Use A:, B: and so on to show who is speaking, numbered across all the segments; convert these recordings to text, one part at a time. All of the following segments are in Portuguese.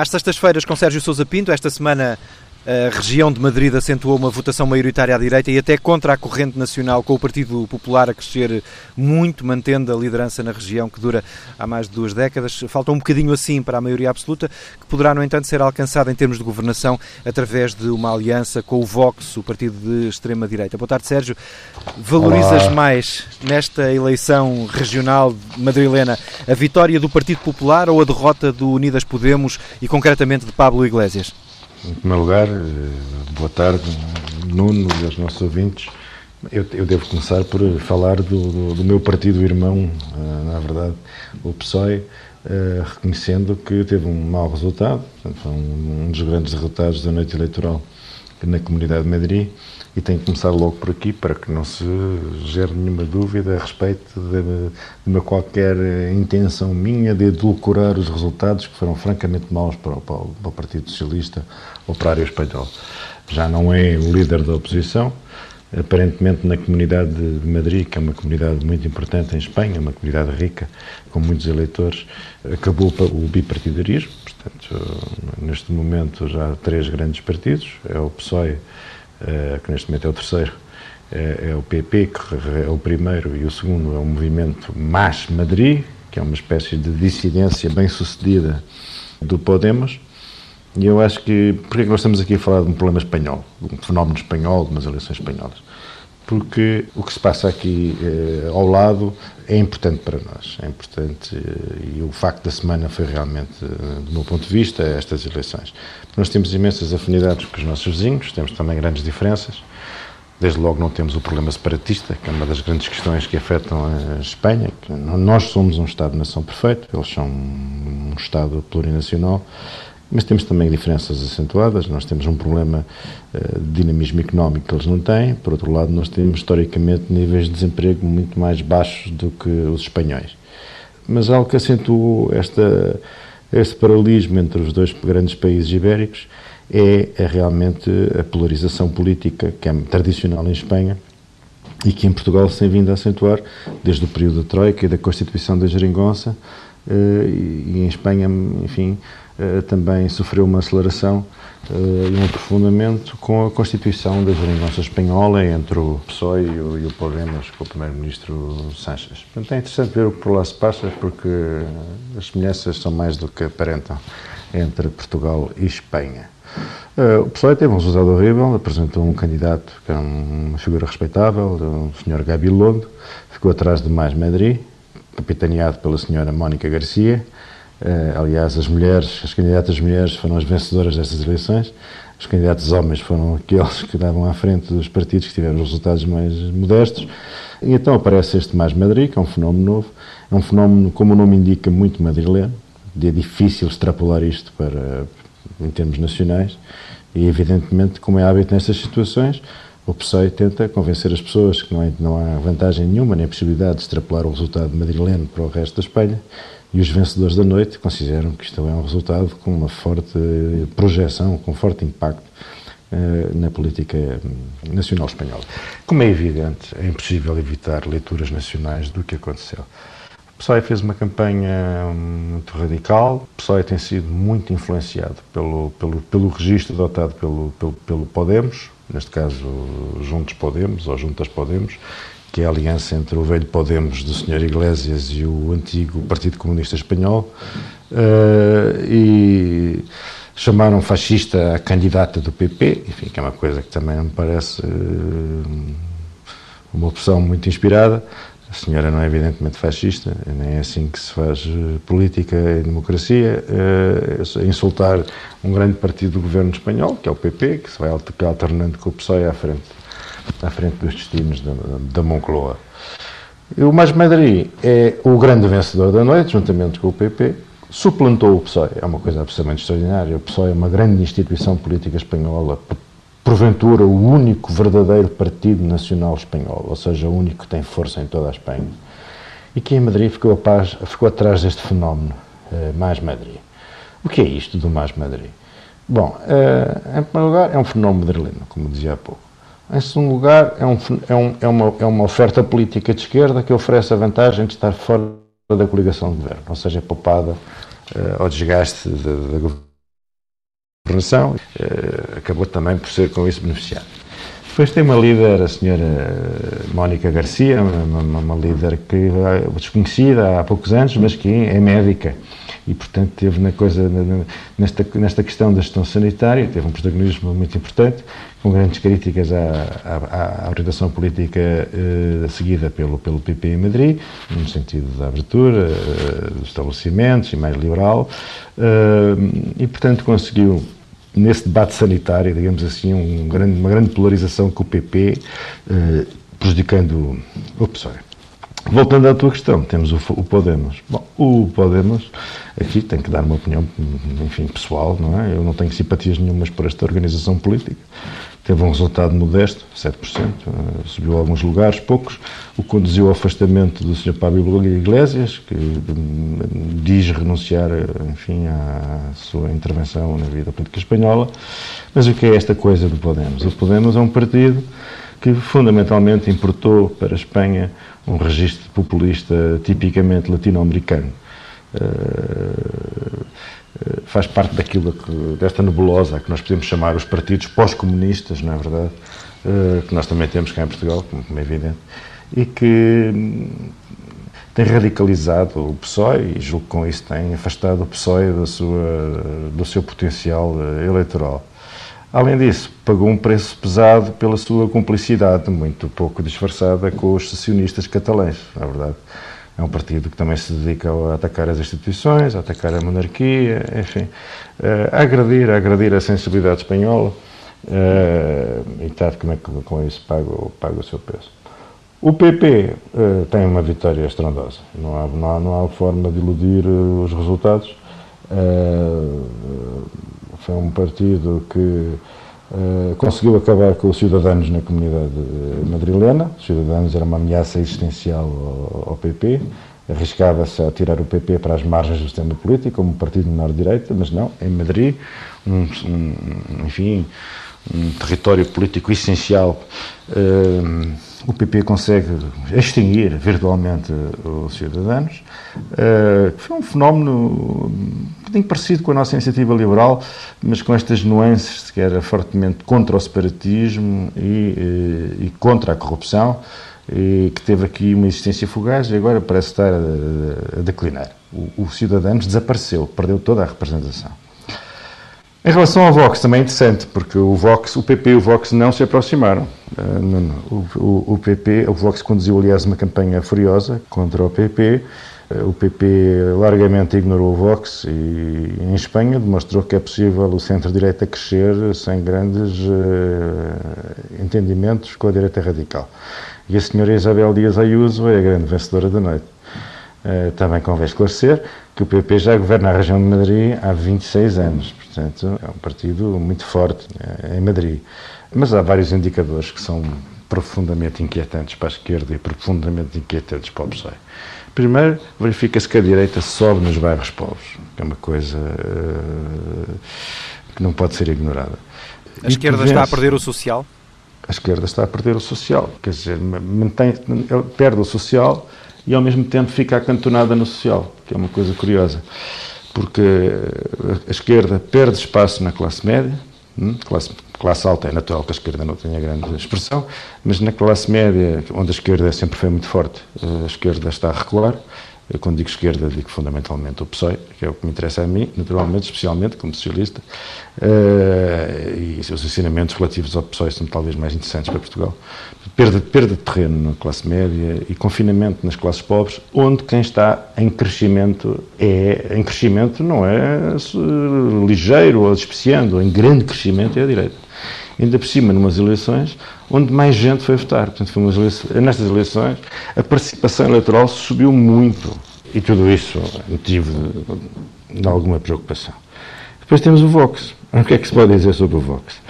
A: Às sextas-feiras com Sérgio Sousa Pinto, esta semana a região de Madrid acentuou uma votação maioritária à direita e até contra a corrente nacional, com o Partido Popular a crescer muito, mantendo a liderança na região que dura há mais de duas décadas. Falta um bocadinho assim para a maioria absoluta, que poderá, no entanto, ser alcançada em termos de governação através de uma aliança com o Vox, o partido de extrema-direita. Boa tarde, Sérgio. Valorizas Olá. mais nesta eleição regional madrilena a vitória do Partido Popular ou a derrota do Unidas Podemos e, concretamente, de Pablo Iglesias?
B: Em primeiro lugar, eh, boa tarde, Nuno e aos nossos ouvintes. Eu, eu devo começar por falar do, do, meu partido irmão, uh, na verdade, o PSOE, uh, reconhecendo que teve um mau resultado, foi um, dos grandes resultados da noite eleitoral na Comunidade de Madrid e tem que começar logo por aqui para que não se gere nenhuma dúvida a respeito de, de uma qualquer intenção minha de edulcorar os resultados que foram francamente maus para o, para o Partido Socialista ou para a área espanhola. Já não é o líder da oposição, aparentemente na comunidade de Madrid, que é uma comunidade muito importante em Espanha, uma comunidade rica, com muitos eleitores, acabou o bipartidarismo, portanto, neste momento já há três grandes partidos, é o PSOE, eh, que neste momento é o terceiro, é, é, o PP, que é o primeiro, e o segundo é o movimento MAS Madrid, que é uma espécie de dissidência bem sucedida do Podemos. E eu acho que. Porquê é que nós estamos aqui a falar de um problema espanhol, de um fenómeno espanhol, de umas eleições espanholas? Porque o que se passa aqui eh, ao lado é importante para nós. É importante. Eh, e o facto da semana foi realmente, eh, do meu ponto de vista, estas eleições. Nós temos imensas afinidades com os nossos vizinhos, temos também grandes diferenças. Desde logo não temos o problema separatista, que é uma das grandes questões que afetam a Espanha. Nós somos um Estado-nação perfeito, eles são um Estado plurinacional, mas temos também diferenças acentuadas. Nós temos um problema eh, de dinamismo económico que eles não têm. Por outro lado, nós temos historicamente níveis de desemprego muito mais baixos do que os espanhóis. Mas algo que acentuou esta este paralelismo entre os dois grandes países ibéricos é, é realmente a polarização política que é tradicional em Espanha e que em Portugal se tem vindo a acentuar desde o período da Troika e da Constituição da Geringonça eh, e em Espanha, enfim, também sofreu uma aceleração uh, e um aprofundamento com a constituição da geringonça espanhola entre o PSOE e o, Podemos, com o primeiro-ministro Sánchez. Portanto, é interessante ver o que por lá se passa, porque as semelhanças são mais do que aparentam entre Portugal e Espanha. Uh, o PSOE teve um resultado horrível, apresentou um candidato que era uma figura respeitável, o Sr. Gabilondo, ficou atrás de Mais Madrid, capitaneado pela Sra. Mónica Garcia, aliás, as mulheres, as candidatas mulheres foram as vencedoras destas eleições, os candidatos homens foram aqueles que davam à frente dos partidos que tiveram resultados mais modestos. E então aparece este Mais Madrid, que é um fenómeno novo, é um fenómeno, como o nome indica, muito madrileno, é difícil extrapolar isto para, em termos nacionais, e evidentemente, como é hábito nestas situações, o PSOE tenta convencer as pessoas que não, não há vantagem nenhuma, nem possibilidade de extrapolar o resultado madrileno para o resto da Espanha, e os vencedores da noite consideram que isto é um resultado com uma forte projeção, com forte impacto uh, na política nacional espanhola. Como é evidente, é impossível evitar leituras nacionais do que aconteceu. O PSOE fez uma campanha muito radical, o PSOE tem sido muito influenciado pelo, pelo, pelo registro adotado pelo, pelo, pelo Podemos, neste caso Juntos Podemos, ou Juntas Podemos, que é a aliança entre o velho Podemos do Sr. Iglesias e o antigo Partido Comunista Espanhol, uh, e chamaram fascista a candidata do PP, enfim, que é uma coisa que também me parece uh, uma opção muito inspirada. A senhora não é evidentemente fascista, nem é assim que se faz eh, política e democracia. Insultar um grande partido do governo espanhol, que é o PP, que se vai alternando com o PSOE à frente à frente dos destinos da, Moncloa. E o Mais Madrid é o grande vencedor da noite, juntamente com o PP, suplantou o PSOE, é uma coisa absolutamente extraordinária. O PSOE é uma grande instituição política espanhola, porventura o único verdadeiro partido nacional espanhol, ou seja, o único que tem força em toda a Espanha, e que em Madrid ficou, paz, ficou atrás deste fenómeno, eh, Mais Madrid. O que é isto do Mais Madrid? Bom, eh, em primeiro lugar, é um fenómeno madrileno, como dizia há pouco. Em segundo lugar, é, um, é, um, é, uma, é uma oferta política de esquerda que oferece a vantagem de estar fora da coligação de governo, ou seja, é poupada uh, ao desgaste da, governação, uh, acabou também por ser com isso beneficiado. Depois tem uma líder, a senhora Mónica Garcia, uma, uma, líder que desconhecida há poucos anos, mas que é médica e, portanto, teve na coisa, nesta, nesta questão da gestão sanitária, teve um protagonismo muito importante, com grandes críticas à, à, à orientação política eh, seguida pelo, pelo PP em Madrid, no sentido da abertura eh, dos estabelecimentos e mais liberal, eh, e, portanto, conseguiu nesse debate sanitário, digamos assim, um grande, uma grande polarização com o PP, eh, prejudicando o PSOE. Voltando à tua questão, temos o, o, Podemos. Bom, o Podemos, aqui tem que dar uma opinião, enfim, pessoal, não é? Eu não tenho simpatias nenhumas por esta organização política. Teve um resultado modesto, 7%, eh, subiu alguns lugares, poucos, o conduziu ao afastamento do Sr. Pablo Iglesias, que hum, diz renunciar, enfim, à sua intervenção na vida política espanhola. Mas o que é esta coisa do Podemos? O Podemos é um partido que fundamentalmente importou para a Espanha um registro populista tipicamente latino-americano. Uh, faz parte daquilo que, desta nebulosa que nós podemos chamar os partidos pós-comunistas, não é verdade? Uh, que nós também temos cá em Portugal, como é evidente, e que hum, tem radicalizado o PSOE e julgo que com isso tem afastado o PSOE da sua, do seu potencial eleitoral. Além disso, pagou um preço pesado pela sua cumplicidade, muito pouco disfarçada, com os secessionistas catalães, na verdade. É um partido que também se dedica a atacar as instituições, a atacar a monarquia, enfim, eh, a agredir, a agredir a sensibilidade espanhola eh, e está como é que com isso paga, paga o seu preço. O PP uh, tem uma vitória estrondosa, não há, não há, não há forma de iludir os resultados. Foi um partido que uh, conseguiu acabar com os cidadãos na comunidade madrilena. Os cidadãos era uma ameaça existencial ao, ao PP. Arriscava-se a tirar o PP para as margens do sistema político, como um partido de menor-direita, mas não, em Madrid, um, um, enfim, um território político essencial. Uh, o PP consegue extinguir virtualmente os cidadãos. Uh, foi um fenómeno um bocadinho parecido com a nossa iniciativa liberal, mas com estas nuances que era fortemente contra o separatismo e, e, e contra a corrupção, e que teve aqui uma existência fugaz e agora parece estar a, declinar. O, o Cidadanos desapareceu, perdeu toda a representação. Em relação ao Vox, também é interessante, porque o Vox, o PP e o Vox não se aproximaram. Uh, o, o, o, PP, o Vox conduziu, aliás, uma campanha furiosa contra o PP. Uh, o PP largamente ignorou o Vox e, em Espanha, demonstrou que é possível o centro-direita crescer sem grandes uh, entendimentos com a direita radical. E a senhora Isabel Dias Ayuso é a grande vencedora da noite. Também convém esclarecer que o PP já governa a região de Madrid há 26 anos Portanto, é um partido muito forte é, em Madrid. Mas há vários indicadores que são profundamente inquietantes para a esquerda e profundamente inquietantes para o PSOE. Primeiro, verifica-se que a direita sobe nos bairros pobres, que é uma coisa uh, que não pode ser ignorada.
A: A e esquerda está a perder o social?
B: A esquerda está a perder o social, quer dizer, mantém, perde o social e ao mesmo tempo fica acantonada no social, que é uma coisa curiosa porque a esquerda perde espaço na classe média, hum, classe, classe alta é natural que a esquerda não tenha grande expressão, mas na classe média, onde a esquerda sempre foi muito forte, a esquerda está a recuar, eu, quando digo esquerda, digo fundamentalmente o PSOE, que é o que me interessa a mim, naturalmente, especialmente como socialista, uh, e os ensinamentos relativos ao PSOE são talvez mais interessantes para Portugal. Perda, perda de terreno na classe média e confinamento nas classes pobres, onde quem está em crescimento é, em crescimento não é ligeiro ou despreciando, em grande crescimento é a direita ainda por cima numas eleições onde mais gente foi votar. Portanto, foi eleições, nestas eleições a participação eleitoral subiu muito e tudo isso é motivo de, de alguma preocupação. Depois temos o Vox. O que é que se pode dizer sobre o Vox?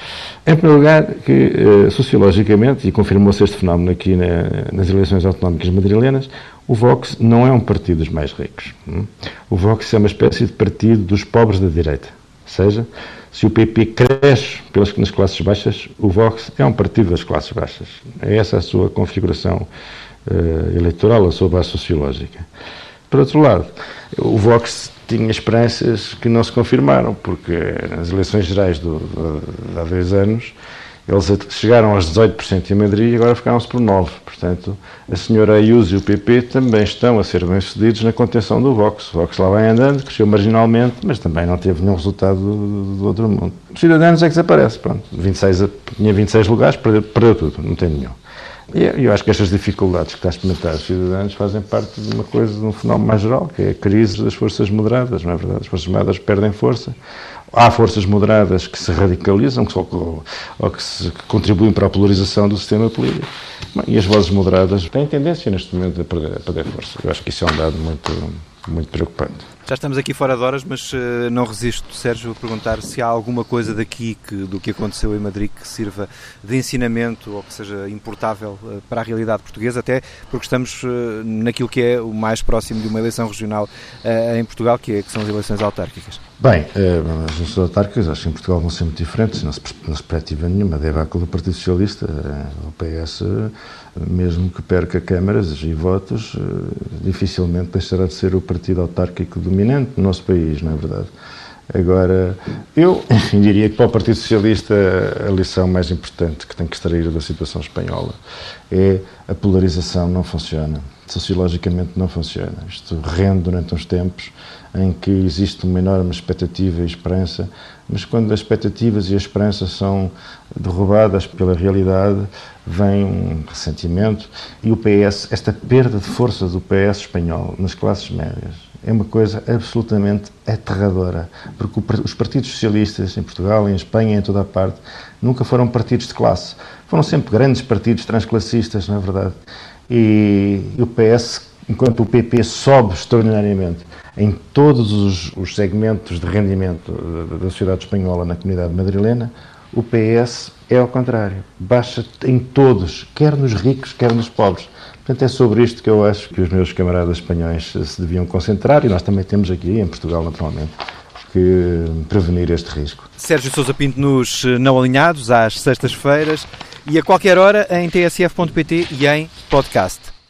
B: Em primeiro lugar, que eh, sociologicamente, e confirmou-se este fenómeno aqui na, nas eleições autonómicas madrilenas, o Vox não é um partido dos mais ricos. Hum? O Vox é uma espécie de partido dos pobres da direita. Ou seja, se o PP cresce pelas, nas classes baixas, o Vox é um partido das classes baixas. É essa a sua configuração uh, eleitoral, a sua base sociológica. Por outro lado, o Vox tinha esperanças que não se confirmaram, porque nas eleições gerais do, do, de há dois anos eles chegaram aos 18% em Madrid e agora ficaram-se por 9%. Portanto, a senhora Ayuso e o PP também estão a ser bem-sucedidos na contenção do Vox. O Vox lá vai andando, cresceu marginalmente, mas também não teve nenhum resultado do, do outro mundo. Os cidadãos é que desaparece. Pronto, 26, tinha 26 lugares, perdeu, perdeu tudo, não tem nenhum. E eu acho que estas dificuldades que está a experimentar os cidadãos fazem parte de uma coisa, de um fenómeno mais geral, que é a crise das forças moderadas, não é verdade? As forças moderadas perdem força. Há forças moderadas que se radicalizam que, ou, ou que, se, que contribuem para a polarização do sistema político. E as vozes moderadas têm tendência neste momento a perder, a perder força. Eu acho que isso é um dado muito, muito preocupante.
A: Já estamos aqui fora de horas, mas uh, não resisto, Sérgio, a perguntar se há alguma coisa daqui que, do que aconteceu em Madrid que sirva de ensinamento ou que seja importável uh, para a realidade portuguesa, até porque estamos uh, naquilo que é o mais próximo de uma eleição regional em Portugal, que, é, que são as eleições autárquicas.
B: Bem, as eleições autárquicas acho que em Portugal vão ser muito diferentes, não se, perspectiva nenhuma. Debacle do Partido Socialista, o PS, mesmo que perca câmaras e votos, dificilmente deixará de ser o partido autárquico dominante no nosso país, não é verdade? Agora, eu diria que para o Partido Socialista a lição mais importante que tem que extrair da situação espanhola é a polarização não funciona. Sociologicamente não funciona. Isto rende durante uns tempos em que existe uma enorme expectativa e esperança, mas quando as expectativas e a esperança são derrubadas pela realidade, vem um ressentimento e o PS, esta perda de força do PS espanhol nas classes médias, é uma coisa absolutamente aterradora, porque os partidos socialistas em Portugal, em Espanha, em toda a parte, nunca foram partidos de classe. Foram sempre grandes partidos transclassistas, não é verdade? E, o PS, enquanto o PP sobe extraordinariamente em todos os, os segmentos de rendimento da sociedade espanhola na comunidade madrilena, o PS é ao contrário, baixa em todos, quer nos ricos, quer nos pobres. Portanto, é sobre isto que eu acho que os meus camaradas espanhóis se deviam concentrar e nós também temos aqui, em Portugal, naturalmente, que prevenir este risco.
A: Sérgio Sousa Pinto nos Não Alinhados, às sextas-feiras e a qualquer hora em tsf.pt e em podcast.